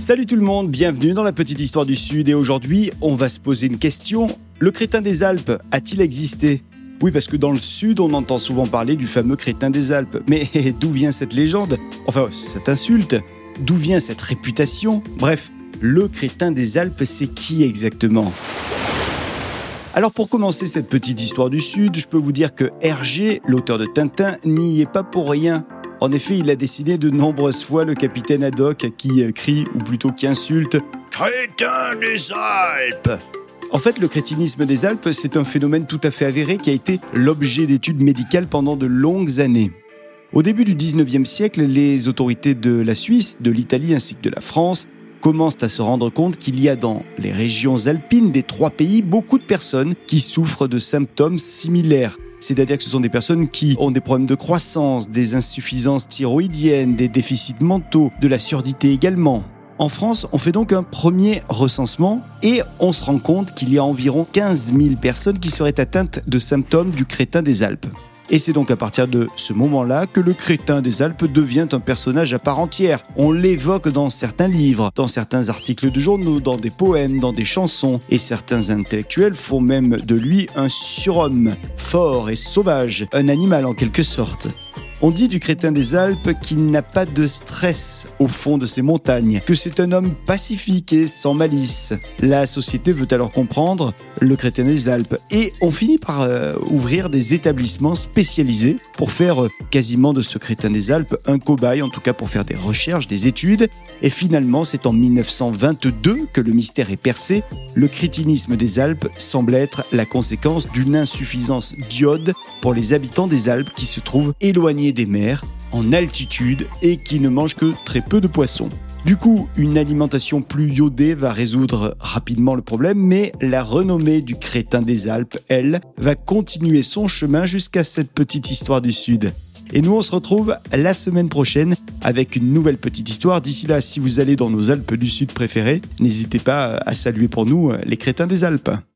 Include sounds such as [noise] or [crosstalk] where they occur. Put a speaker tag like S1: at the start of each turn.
S1: Salut tout le monde, bienvenue dans la petite histoire du Sud et aujourd'hui on va se poser une question. Le crétin des Alpes a-t-il existé? Oui parce que dans le Sud on entend souvent parler du fameux crétin des Alpes. Mais [laughs] d'où vient cette légende? Enfin cette insulte? D'où vient cette réputation? Bref, le crétin des Alpes c'est qui exactement? Alors pour commencer cette petite histoire du Sud, je peux vous dire que Hergé, l'auteur de Tintin, n'y est pas pour rien. En effet, il a dessiné de nombreuses fois le capitaine Haddock qui euh, crie, ou plutôt qui insulte Crétin des Alpes en fait, le crétinisme des Alpes, c'est un phénomène tout à fait avéré qui a été l'objet d'études médicales pendant de longues années. Au début du 19e siècle, les autorités de la Suisse, de l'Italie ainsi que de la France commencent à se rendre compte qu'il y a dans les régions alpines des trois pays beaucoup de personnes qui souffrent de symptômes similaires c'est-à-dire que ce sont des personnes qui ont des problèmes de croissance, des insuffisances thyroïdiennes, des déficits mentaux, de la surdité également. En France, on fait donc un premier recensement et on se rend compte qu'il y a environ 15 000 personnes qui seraient atteintes de symptômes du crétin des Alpes. Et c'est donc à partir de ce moment-là que le crétin des Alpes devient un personnage à part entière. On l'évoque dans certains livres, dans certains articles de journaux, dans des poèmes, dans des chansons, et certains intellectuels font même de lui un surhomme, fort et sauvage, un animal en quelque sorte. On dit du crétin des Alpes qu'il n'a pas de stress au fond de ces montagnes, que c'est un homme pacifique et sans malice. La société veut alors comprendre le crétin des Alpes et on finit par euh, ouvrir des établissements spécialisés pour faire euh, quasiment de ce crétin des Alpes un cobaye, en tout cas pour faire des recherches, des études. Et finalement, c'est en 1922 que le mystère est percé. Le crétinisme des Alpes semble être la conséquence d'une insuffisance d'iode pour les habitants des Alpes qui se trouvent éloignés des mers, en altitude et qui ne mange que très peu de poissons. Du coup, une alimentation plus iodée va résoudre rapidement le problème, mais la renommée du crétin des Alpes, elle, va continuer son chemin jusqu'à cette petite histoire du Sud. Et nous, on se retrouve la semaine prochaine avec une nouvelle petite histoire. D'ici là, si vous allez dans nos Alpes du Sud préférées, n'hésitez pas à saluer pour nous les crétins des Alpes.